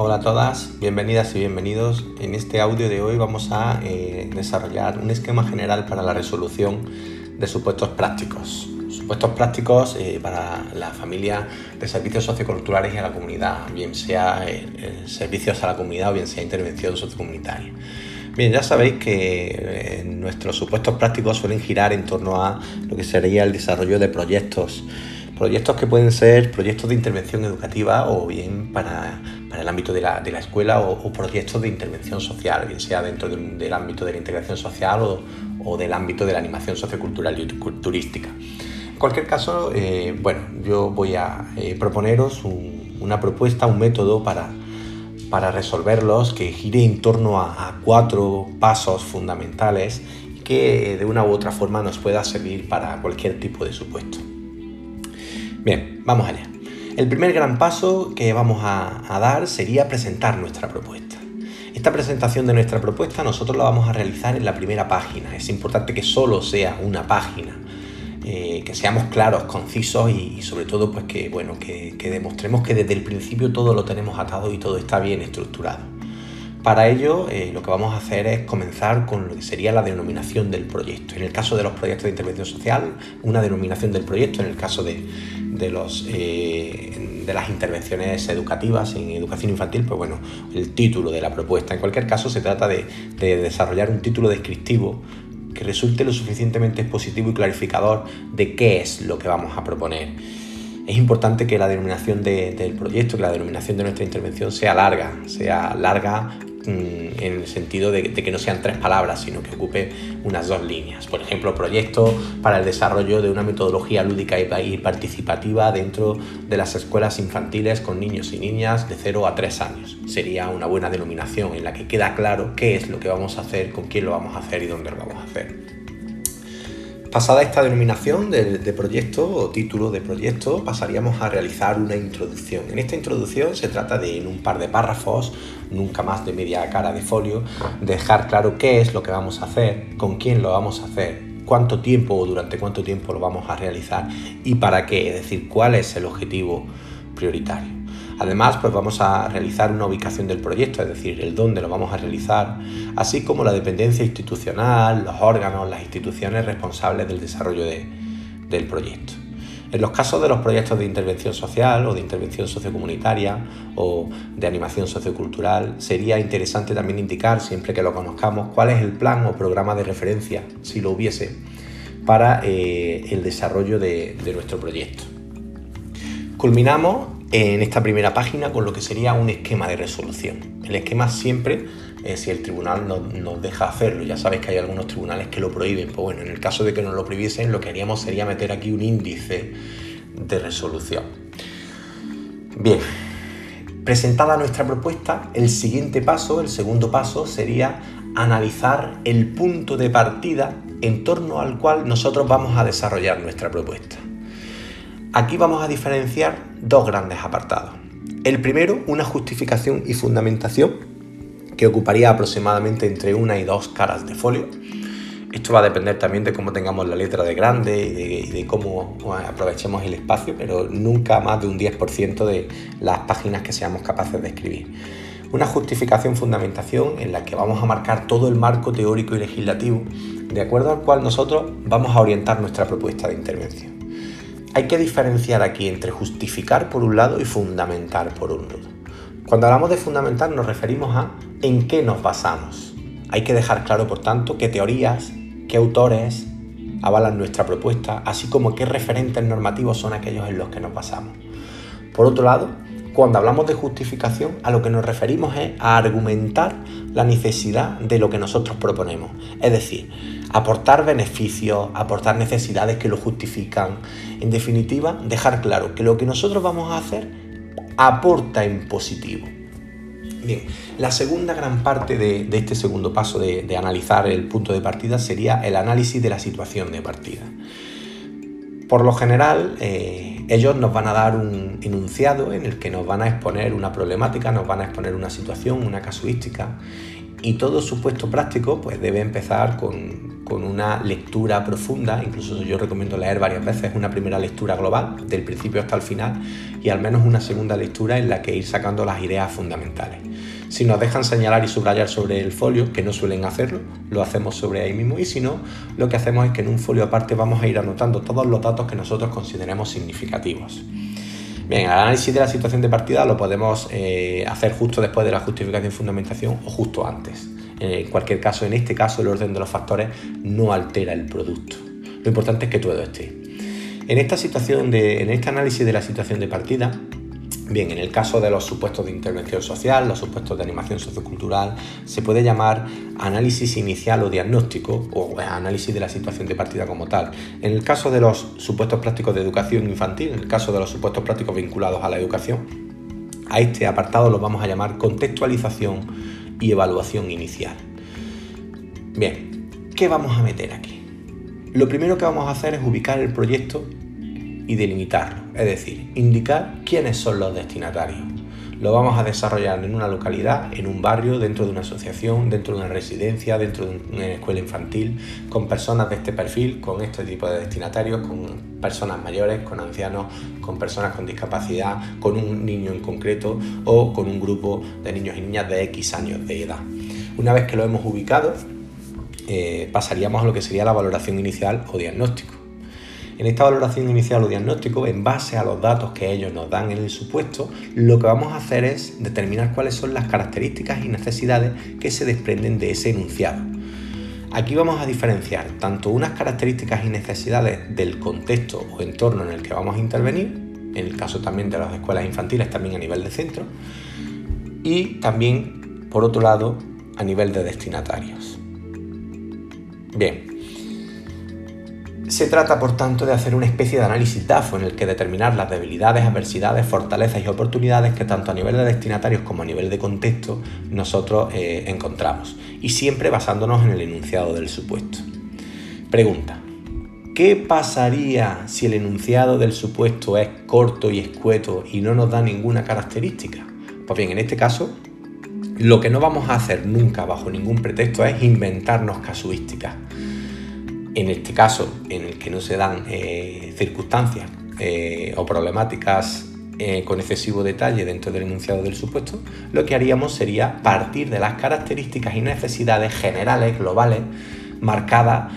Hola a todas, bienvenidas y bienvenidos. En este audio de hoy vamos a eh, desarrollar un esquema general para la resolución de supuestos prácticos. Supuestos prácticos eh, para la familia de servicios socioculturales y a la comunidad, bien sea eh, servicios a la comunidad o bien sea intervención sociocomunitaria. Bien, ya sabéis que nuestros supuestos prácticos suelen girar en torno a lo que sería el desarrollo de proyectos Proyectos que pueden ser proyectos de intervención educativa o bien para, el ámbito de la, escuela o, proyectos de intervención social, bien sea dentro del, ámbito de la integración social o, del ámbito de la animación sociocultural y turística. En cualquier caso, eh, bueno, yo voy a eh, proponeros una propuesta, un método para, para resolverlos que gire en torno a, a cuatro pasos fundamentales que de una u otra forma nos pueda servir para cualquier tipo de supuesto. Bien, vamos allá. El primer gran paso que vamos a, dar sería presentar nuestra propuesta. Esta presentación de nuestra propuesta nosotros la vamos a realizar en la primera página. Es importante que solo sea una página, eh, que seamos claros, concisos y, sobre todo pues que, bueno, que demostremos que desde el principio todo lo tenemos atado y todo está bien estructurado. Para ello, eh, lo que vamos a hacer es comenzar con lo que sería la denominación del proyecto. En el caso de los proyectos de intervención social, una denominación del proyecto. En el caso de, los, eh, de las intervenciones educativas en educación infantil, pues bueno, el título de la propuesta. En cualquier caso, se trata de, desarrollar un título descriptivo que resulte lo suficientemente expositivo y clarificador de qué es lo que vamos a proponer es importante que la denominación del proyecto, que la denominación de nuestra intervención sea larga, sea larga Mm, en el sentido de, que no sean tres palabras, sino que ocupe unas dos líneas. Por ejemplo, proyecto para el desarrollo de una metodología lúdica y participativa dentro de las escuelas infantiles con niños y niñas de 0 a 3 años. Sería una buena denominación en la que queda claro qué es lo que vamos a hacer, con quién lo vamos a hacer y dónde lo vamos a hacer. Pasada esta denominación de, proyecto o título de proyecto, pasaríamos a realizar una introducción. En esta introducción se trata de, en un par de párrafos, nunca más de media cara de folio, dejar claro qué es lo que vamos a hacer, con quién lo vamos a hacer, cuánto tiempo o durante cuánto tiempo lo vamos a realizar y para qué, es decir, cuál es el objetivo prioritario. Además, pues vamos a realizar una ubicación del proyecto, es decir, el dónde lo vamos a realizar, así como la dependencia institucional, los órganos, las instituciones responsables del desarrollo del proyecto. En los casos de los proyectos de intervención social o de intervención sociocomunitaria o de animación sociocultural, sería interesante también indicar, siempre que lo conozcamos, cuál es el plan o programa de referencia, si lo hubiese, para eh, el desarrollo de nuestro proyecto. Culminamos en esta primera página con lo que sería un esquema de resolución. El esquema siempre, eh, si el tribunal nos, deja hacerlo, ya sabéis que hay algunos tribunales que lo prohíben, pues bueno, en el caso de que nos lo prohibiesen, lo que haríamos sería meter aquí un índice de resolución. Bien, presentada nuestra propuesta, el siguiente paso, el segundo paso, sería analizar el punto de partida en torno al cual nosotros vamos a desarrollar nuestra propuesta. Aquí vamos a diferenciar dos grandes apartados. El primero, una justificación y fundamentación, que ocuparía aproximadamente entre una y dos caras de folio. Esto va a depender también de cómo tengamos la letra de grande y de, cómo aprovechemos el espacio, pero nunca más de un 10% de las páginas que seamos capaces de escribir. Una justificación fundamentación en la que vamos a marcar todo el marco teórico y legislativo de acuerdo al cual nosotros vamos a orientar nuestra propuesta de intervención. Hay que diferenciar aquí entre justificar por un lado y fundamentar por lado. Cuando hablamos de fundamentar nos referimos a en qué nos basamos. Hay que dejar claro, por tanto, qué teorías, qué autores avalan nuestra propuesta, así como qué referentes normativos son aquellos en los que nos basamos. Por otro lado, cuando hablamos de justificación, a lo que nos referimos es a argumentar la necesidad de lo que nosotros proponemos. Es decir, aportar beneficios, aportar necesidades que lo justifican. En definitiva, dejar claro que lo que nosotros vamos a hacer aporta en positivo. Bien, la segunda gran parte de, este segundo paso de, analizar el punto de partida sería el análisis de la situación de partida. Por lo general, eh, ellos nos van a dar un enunciado en el que nos van a exponer una problemática, nos van a exponer una situación, una casuística, Y todo supuesto práctico pues debe empezar con, con, una lectura profunda, incluso yo recomiendo leer varias veces una primera lectura global, del principio hasta el final, y al menos una segunda lectura en la que ir sacando las ideas fundamentales. Si nos dejan señalar y subrayar sobre el folio, que no suelen hacerlo, lo hacemos sobre ahí mismo, y si no, lo que hacemos es que en un folio aparte vamos a ir anotando todos los datos que nosotros consideremos significativos. Bien, el análisis de la situación de partida lo podemos eh, hacer justo después de la justificación y fundamentación o justo antes. En cualquier caso, en este caso, el orden de los factores no altera el producto. Lo importante es que todo esté. En esta situación de, en este análisis de la situación de partida, Bien, en el caso de los supuestos de intervención social, los supuestos de animación sociocultural, se puede llamar análisis inicial o diagnóstico o análisis de la situación de partida como tal. En el caso de los supuestos prácticos de educación infantil, en el caso de los supuestos prácticos vinculados a la educación, a este apartado lo vamos a llamar contextualización y evaluación inicial. Bien, ¿qué vamos a meter aquí? Lo primero que vamos a hacer es ubicar el proyecto y delimitarlo, es decir, indicar quiénes son los destinatarios. Lo vamos a desarrollar en una localidad, en un barrio, dentro de una asociación, dentro de una residencia, dentro de una escuela infantil, con personas de este perfil, con este tipo de destinatarios, con personas mayores, con ancianos, con personas con discapacidad, con un niño en concreto o con un grupo de niños y niñas de X años de edad. Una vez que lo hemos ubicado, eh, pasaríamos a lo que sería la valoración inicial o diagnóstico. En esta valoración inicial o diagnóstico, en base a los datos que ellos nos dan en el supuesto, lo que vamos a hacer es determinar cuáles son las características y necesidades que se desprenden de ese enunciado. Aquí vamos a diferenciar tanto unas características y necesidades del contexto o entorno en el que vamos a intervenir, en el caso también de las escuelas infantiles, también a nivel de centro, y también, por otro lado, a nivel de destinatarios. Bien, se trata, por tanto, de hacer una especie de análisis DAFO en el que determinar las debilidades, adversidades, fortalezas y oportunidades que tanto a nivel de destinatarios como a nivel de contexto nosotros eh, encontramos, y siempre basándonos en el enunciado del supuesto. Pregunta. ¿Qué pasaría si el enunciado del supuesto es corto y escueto y no nos da ninguna característica? Pues bien, en este caso, lo que no vamos a hacer nunca bajo ningún pretexto es inventarnos casuísticas en este caso, en el que no se dan eh, circunstancias eh, o problemáticas eh, con excesivo detalle dentro del enunciado del supuesto, lo que haríamos sería partir de las características y necesidades generales, globales, marcadas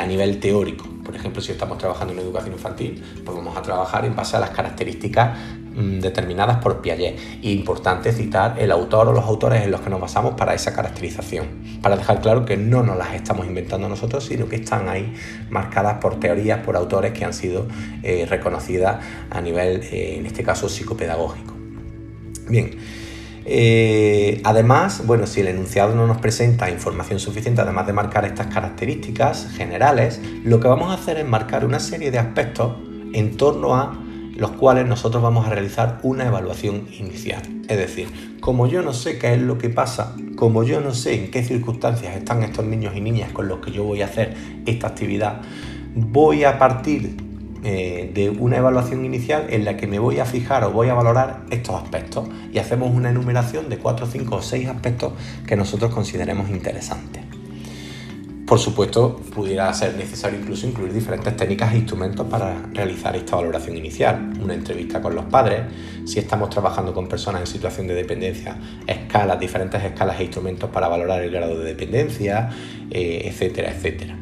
a nivel teórico. Por ejemplo, si estamos trabajando en educación infantil, pues vamos a trabajar en base a las características determinadas por Piaget. Importante citar el autor o los autores en los que nos basamos para esa caracterización, para dejar claro que no nos las estamos inventando nosotros, sino que están ahí marcadas por teorías, por autores que han sido eh, reconocidas a nivel, eh, en este caso, psicopedagógico. Bien. Eh, además, bueno, si el enunciado no nos presenta información suficiente, además de marcar estas características generales, lo que vamos a hacer es marcar una serie de aspectos en torno a los cuales nosotros vamos a realizar una evaluación inicial. Es decir, como yo no sé qué es lo que pasa, como yo no sé en qué circunstancias están estos niños y niñas con los que yo voy a hacer esta actividad, voy a partir eh, de una evaluación inicial en la que me voy a fijar o voy a valorar estos aspectos y hacemos una enumeración de 4, 5 o 6 aspectos que nosotros consideremos interesantes. Por supuesto, pudiera ser necesario incluso incluir diferentes técnicas e instrumentos para realizar esta valoración inicial. Una entrevista con los padres, si estamos trabajando con personas en situación de dependencia, escalas, diferentes escalas e instrumentos para valorar el grado de dependencia, eh, etcétera, etcétera.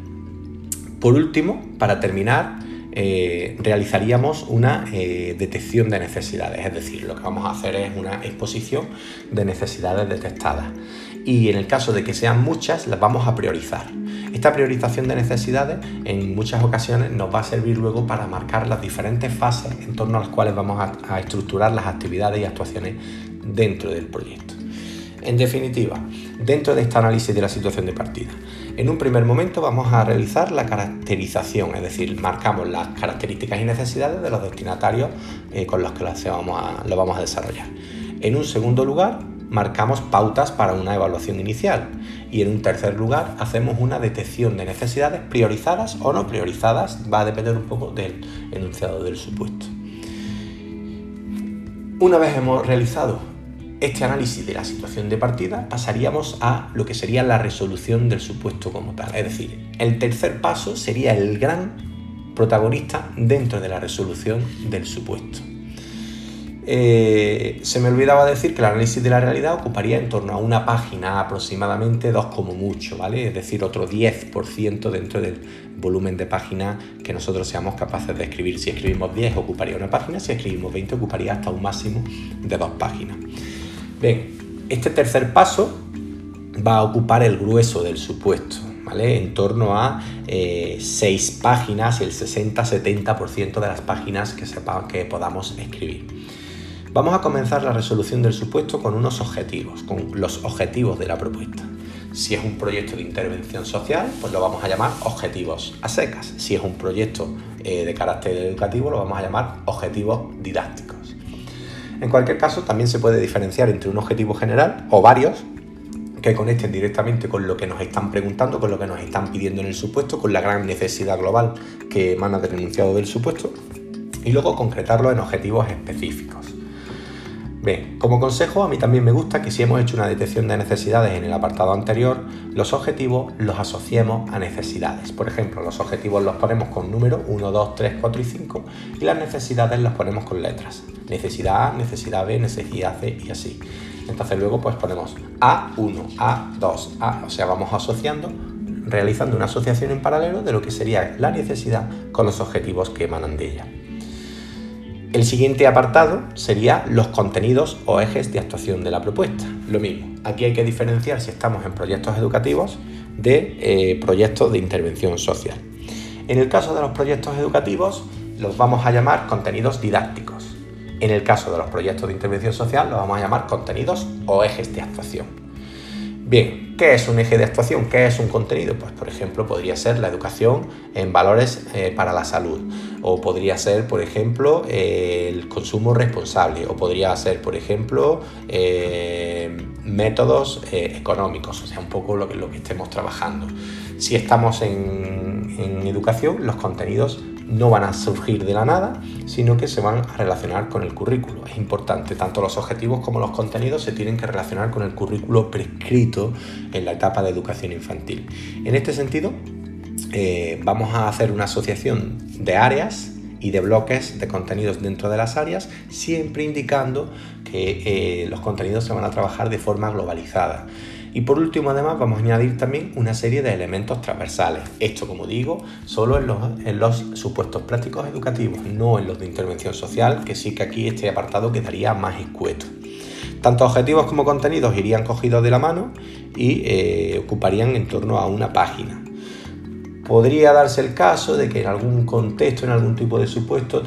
Por último, para terminar, eh, realizaríamos una eh, detección de necesidades, es decir, lo que vamos a hacer es una exposición de necesidades detectadas y en el caso de que sean muchas las vamos a priorizar. Esta priorización de necesidades en muchas ocasiones nos va a servir luego para marcar las diferentes fases en torno a las cuales vamos a, estructurar las actividades y actuaciones dentro del proyecto. En definitiva, dentro de este análisis de la situación de partida, en un primer momento vamos a realizar la caracterización, es decir, marcamos las características y necesidades de los destinatarios eh, con los que lo vamos a desarrollar. En un segundo lugar, marcamos pautas para una evaluación inicial y en un tercer lugar hacemos una detección de necesidades priorizadas o no priorizadas, va a depender un poco del enunciado del supuesto. Una vez hemos realizado este análisis de la situación de partida pasaríamos a lo que sería la resolución del supuesto como tal. Es decir, el tercer paso sería el gran protagonista dentro de la resolución del supuesto. Eh, se me olvidaba decir que el análisis de la realidad ocuparía en torno a una página aproximadamente, dos como mucho, ¿vale? Es decir, otro 10% dentro del volumen de páginas que nosotros seamos capaces de escribir. Si escribimos 10 ocuparía una página, si escribimos 20 ocuparía hasta un máximo de dos páginas. Bien, este tercer paso va a ocupar el grueso del supuesto, ¿vale? En torno a 6 eh, páginas y el 60-70% de las páginas que, sepa, que podamos escribir. Vamos a comenzar la resolución del supuesto con unos objetivos, con los objetivos de la propuesta. Si es un proyecto de intervención social, pues lo vamos a llamar objetivos a secas. Si es un proyecto eh, de carácter educativo, lo vamos a llamar objetivos didácticos. En cualquier caso, también se puede diferenciar entre un objetivo general o varios que conecten directamente con lo que nos están preguntando, con lo que nos están pidiendo en el supuesto, con la gran necesidad global que emana del enunciado del supuesto, y luego concretarlo en objetivos específicos. Bien, como consejo, a mí también me gusta que si hemos hecho una detección de necesidades en el apartado anterior, los objetivos los asociemos a necesidades. Por ejemplo, los objetivos los ponemos con números 1, 2, 3, 4 y 5 y las necesidades las ponemos con letras. Necesidad A, necesidad B, necesidad C y así. Entonces luego pues ponemos A1, A2, A, o sea, vamos asociando, realizando una asociación en paralelo de lo que sería la necesidad con los objetivos que emanan de ella. El siguiente apartado sería los contenidos o ejes de actuación de la propuesta. Lo mismo, aquí hay que diferenciar si estamos en proyectos educativos de eh, proyectos de intervención social. En el caso de los proyectos educativos los vamos a llamar contenidos didácticos. En el caso de los proyectos de intervención social los vamos a llamar contenidos o ejes de actuación. Bien, ¿qué es un eje de actuación? ¿Qué es un contenido? Pues por ejemplo podría ser la educación en valores eh, para la salud o podría ser por ejemplo el consumo responsable o podría ser por ejemplo eh, métodos eh, económicos, o sea un poco lo que, lo que estemos trabajando. Si estamos en, en educación, los contenidos no van a surgir de la nada, sino que se van a relacionar con el currículo. Es importante, tanto los objetivos como los contenidos se tienen que relacionar con el currículo prescrito en la etapa de educación infantil. En este sentido, eh, vamos a hacer una asociación de áreas y de bloques de contenidos dentro de las áreas, siempre indicando que eh, los contenidos se van a trabajar de forma globalizada. Y por último, además, vamos a añadir también una serie de elementos transversales. Esto, como digo, solo en los, supuestos prácticos educativos, no en los de intervención social, que sí que aquí este apartado quedaría más escueto. Tanto objetivos como contenidos irían cogidos de la mano y eh, ocuparían en torno a una página. Podría darse el caso de que en algún contexto, en algún tipo de supuesto,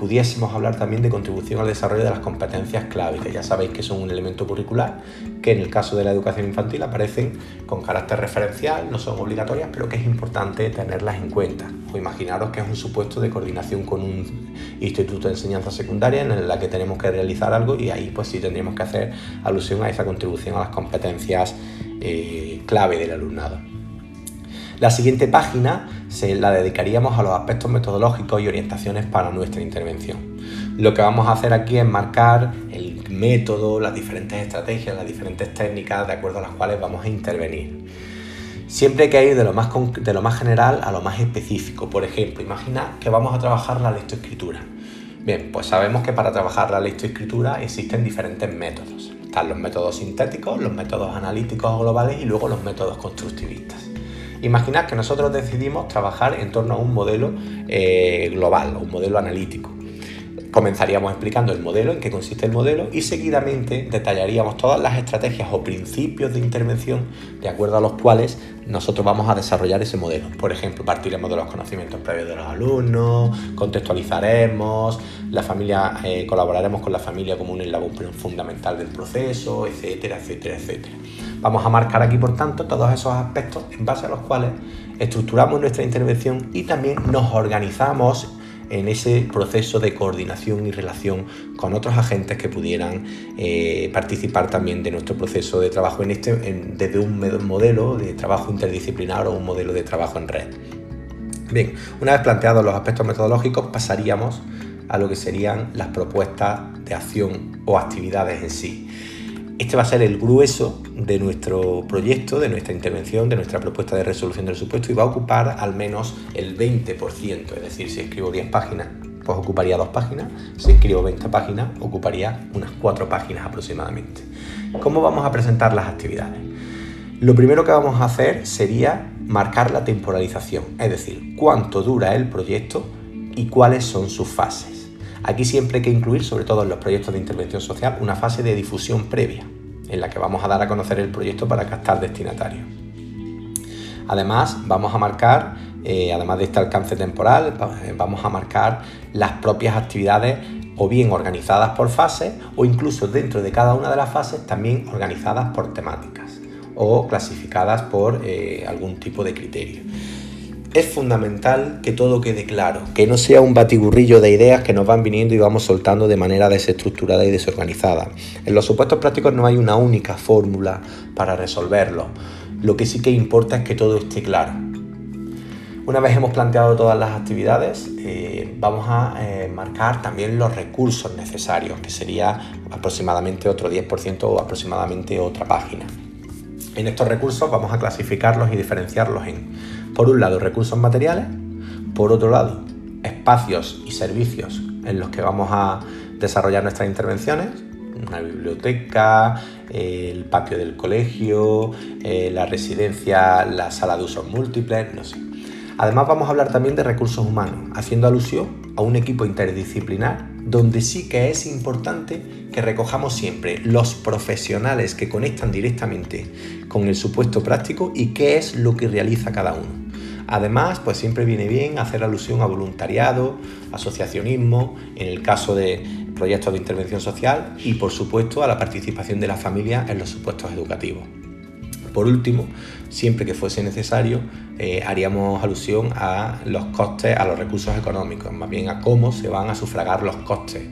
pudiésemos hablar también de contribución al desarrollo de las competencias clave, que ya sabéis que son un elemento curricular, que en el caso de la educación infantil aparecen con carácter referencial, no son obligatorias, pero que es importante tenerlas en cuenta. O imaginaros que es un supuesto de coordinación con un instituto de enseñanza secundaria en el que tenemos que realizar algo y ahí pues sí tendríamos que hacer alusión a esa contribución a las competencias eh, clave del alumnado. La siguiente página se la dedicaríamos a los aspectos metodológicos y orientaciones para nuestra intervención. Lo que vamos a hacer aquí es marcar el método, las diferentes estrategias, las diferentes técnicas de acuerdo a las cuales vamos a intervenir. Siempre hay que ir de lo más, de lo más general a lo más específico. Por ejemplo, imagina que vamos a trabajar la lectoescritura. Bien, pues sabemos que para trabajar la lectoescritura existen diferentes métodos. Están los métodos sintéticos, los métodos analíticos globales y luego los métodos constructivistas. Imaginad que nosotros decidimos trabajar en torno a un modelo eh, global, un modelo analítico. Comenzaríamos explicando el modelo, en qué consiste el modelo y seguidamente detallaríamos todas las estrategias o principios de intervención de acuerdo a los cuales nosotros vamos a desarrollar ese modelo. Por ejemplo, partiremos de los conocimientos previos de los alumnos, contextualizaremos, la familia, eh, colaboraremos con la familia como un eslabón fundamental del proceso, etcétera, etcétera, etcétera. Vamos a marcar aquí, por tanto, todos esos aspectos en base a los cuales estructuramos nuestra intervención y también nos organizamos en ese proceso de coordinación y relación con otros agentes que pudieran eh, participar también de nuestro proceso de trabajo en este, desde un modelo de trabajo interdisciplinar o un modelo de trabajo en red. Bien, una vez planteados los aspectos metodológicos, pasaríamos a lo que serían las propuestas de acción o actividades en sí. Este va a ser el grueso de nuestro proyecto, de nuestra intervención, de nuestra propuesta de resolución del supuesto y va a ocupar al menos el 20%, es decir, si escribo 10 páginas, pues ocuparía dos páginas, si escribo 20 páginas, ocuparía unas 4 páginas aproximadamente. ¿Cómo vamos a presentar las actividades? Lo primero que vamos a hacer sería marcar la temporalización, es decir, cuánto dura el proyecto y cuáles son sus fases. Aquí siempre hay que incluir, sobre todo en los proyectos de intervención social, una fase de difusión previa, en la que vamos a dar a conocer el proyecto para captar destinatarios. Además, vamos a marcar, eh, además de este alcance temporal, eh, vamos a marcar las propias actividades o bien organizadas por fases o incluso dentro de cada una de las fases también organizadas por temáticas o clasificadas por eh, algún tipo de criterio es fundamental que todo quede claro, que no sea un batiburrillo de ideas que nos van viniendo y vamos soltando de manera desestructurada y desorganizada. En los supuestos prácticos no hay una única fórmula para resolverlo. Lo que sí que importa es que todo esté claro. Una vez hemos planteado todas las actividades, eh, vamos a eh, marcar también los recursos necesarios, que sería aproximadamente otro 10% o aproximadamente otra página. En estos recursos vamos a clasificarlos y diferenciarlos en por un lado, recursos materiales, por otro lado, espacios y servicios en los que vamos a desarrollar nuestras intervenciones, una biblioteca, el patio del colegio, eh, la residencia, la sala de usos múltiples, no sé. Además vamos a hablar también de recursos humanos, haciendo alusión a un equipo interdisciplinar donde sí que es importante que recojamos siempre los profesionales que conectan directamente con el supuesto práctico y qué es lo que realiza cada uno. Además, pues siempre viene bien hacer alusión a voluntariado, asociacionismo, en el caso de proyectos de intervención social y por supuesto a la participación de la familia en los supuestos educativos. Por último, siempre que fuese necesario, eh, haríamos alusión a los costes, a los recursos económicos, más bien a cómo se van a sufragar los costes.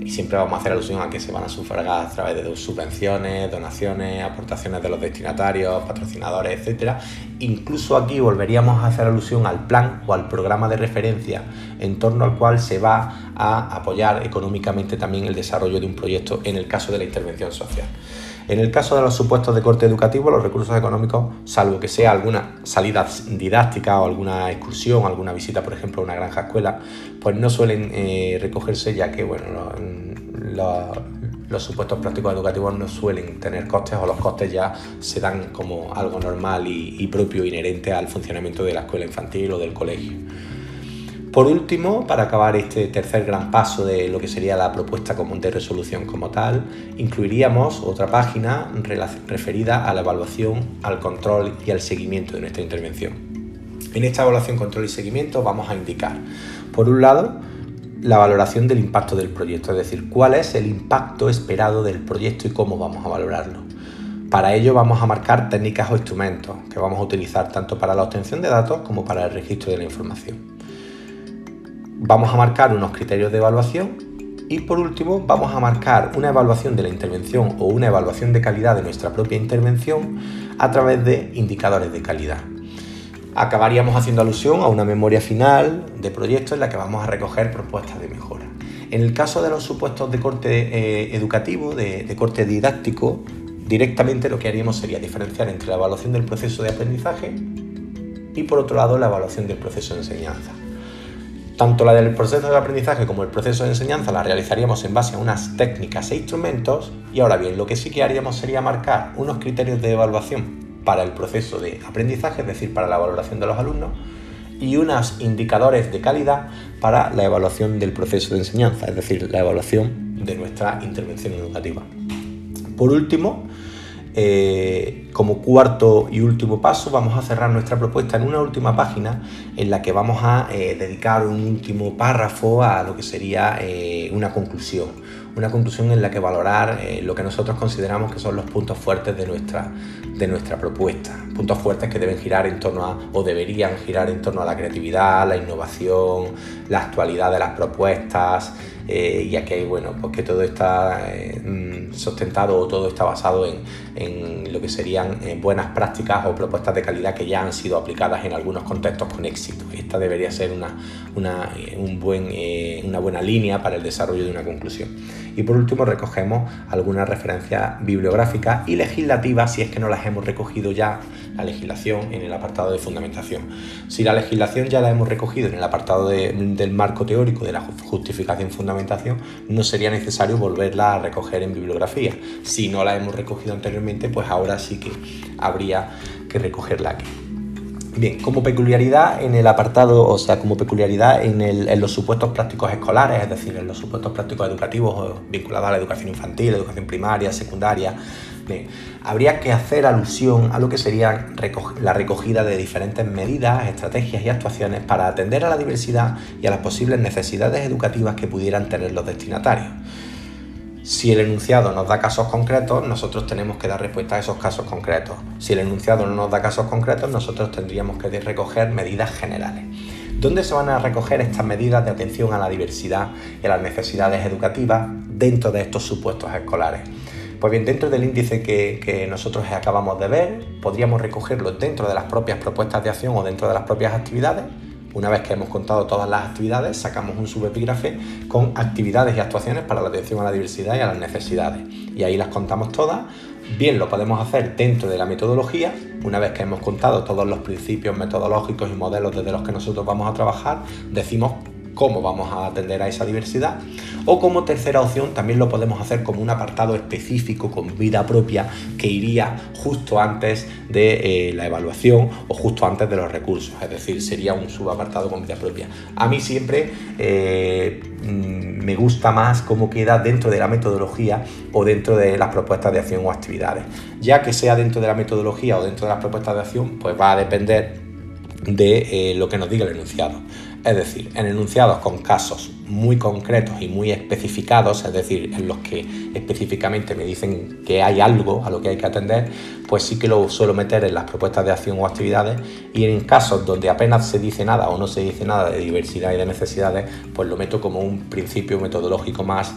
Y siempre vamos a hacer alusión a que se van a sufragar a través de subvenciones, donaciones, aportaciones de los destinatarios, patrocinadores, etc. Incluso aquí volveríamos a hacer alusión al plan o al programa de referencia en torno al cual se va a apoyar económicamente también el desarrollo de un proyecto en el caso de la intervención social. En el caso de los supuestos de corte educativo, los recursos económicos, salvo que sea alguna salida didáctica o alguna excursión, alguna visita, por ejemplo, a una granja escuela, pues no suelen eh, recogerse ya que bueno, los, supuestos prácticos educativos no suelen tener costes o los costes ya se dan como algo normal y propio, inherente al funcionamiento de la escuela infantil o del colegio. Por último, para acabar este tercer gran paso de lo que sería la propuesta común de resolución como tal, incluiríamos otra página referida a la evaluación, al control y al seguimiento de nuestra intervención. En esta evaluación, control y seguimiento vamos a indicar, por un lado, la valoración del impacto del proyecto, es decir, cuál es el impacto esperado del proyecto y cómo vamos a valorarlo. Para ello vamos a marcar técnicas o instrumentos que vamos a utilizar tanto para la obtención de datos como para el registro de la información vamos a marcar unos criterios de evaluación y por último vamos a marcar una evaluación de la intervención o una evaluación de calidad de nuestra propia intervención a través de indicadores de calidad. Acabaríamos haciendo alusión a una memoria final de proyecto en la que vamos a recoger propuestas de mejora. En el caso de los supuestos de corte eh, educativo, de, de corte didáctico, directamente lo que haríamos sería diferenciar entre la evaluación del proceso de aprendizaje y por otro lado la evaluación del proceso de enseñanza. Tanto la del proceso de aprendizaje como el proceso de enseñanza la realizaríamos en base a unas técnicas e instrumentos y ahora bien, lo que sí que haríamos sería marcar unos criterios de evaluación para el proceso de aprendizaje, es decir, para la valoración de los alumnos, y unos indicadores de calidad para la evaluación del proceso de enseñanza, es decir, la evaluación de nuestra intervención educativa. Por último, eh, como cuarto y último paso, vamos a cerrar nuestra propuesta en una última página en la que vamos a eh, dedicar un último párrafo a lo que sería eh, una conclusión. Una conclusión en la que valorar lo que nosotros consideramos que son los puntos fuertes de nuestra, de nuestra propuesta. Puntos fuertes que deben girar en torno a, o deberían girar en torno a la creatividad, la innovación, la actualidad de las propuestas, y aquí, bueno, pues que todo está mm, sustentado o todo está basado en, lo que serían eh, buenas prácticas o propuestas de calidad que ya han sido aplicadas en algunos contextos con éxito. Esta debería ser una, una, un buen, una buena línea para el desarrollo de una conclusión. Y por último recogemos algunas referencias bibliográficas y legislativas si es que no las hemos recogido ya la legislación en el apartado de fundamentación. Si la legislación ya la hemos recogido en el apartado del marco teórico de la justificación fundamentación, no sería necesario volverla a recoger en bibliografía. Si no la hemos recogido anteriormente, pues ahora sí que habría que recogerla aquí. Bien, como peculiaridad en el apartado, o sea, como peculiaridad en, los supuestos prácticos escolares, es decir, en los supuestos prácticos educativos vinculados a la educación infantil, educación primaria, secundaria, habría que hacer alusión a lo que sería la recogida de diferentes medidas, estrategias y actuaciones para atender a la diversidad y a las posibles necesidades educativas que pudieran tener los destinatarios. Si el enunciado nos da casos concretos, nosotros tenemos que dar respuesta a esos casos concretos. Si el enunciado no nos da casos concretos, nosotros tendríamos que recoger medidas generales. ¿Dónde se van a recoger estas medidas de atención a la diversidad y a las necesidades educativas dentro de estos supuestos escolares? Pues bien, dentro del índice que, que, nosotros acabamos de ver, podríamos recogerlo dentro de las propias propuestas de acción o dentro de las propias actividades una vez que hemos contado todas las actividades, sacamos un subepígrafe con actividades y actuaciones para la atención a la diversidad y a las necesidades. Y ahí las contamos todas. Bien, lo podemos hacer dentro de la metodología, una vez que hemos contado todos los principios metodológicos y modelos desde los que nosotros vamos a trabajar, decimos cómo vamos a atender a esa diversidad. O como tercera opción también lo podemos hacer como un apartado específico con vida propia que iría justo antes de eh, la evaluación o justo antes de los recursos. Es decir, sería un subapartado con vida propia. A mí siempre eh, mm, me gusta más cómo queda dentro de la metodología o dentro de las propuestas de acción o actividades. Ya que sea dentro de la metodología o dentro de las propuestas de acción, pues va a depender de eh, lo que nos diga el enunciado. Es decir, en enunciados con casos muy concretos y muy especificados, es decir, en los que específicamente me dicen que hay algo a lo que hay que atender, pues sí que lo suelo meter en las propuestas de acción o actividades y en casos donde apenas se dice nada o no se dice nada de diversidad y de necesidades, pues lo meto como un principio metodológico más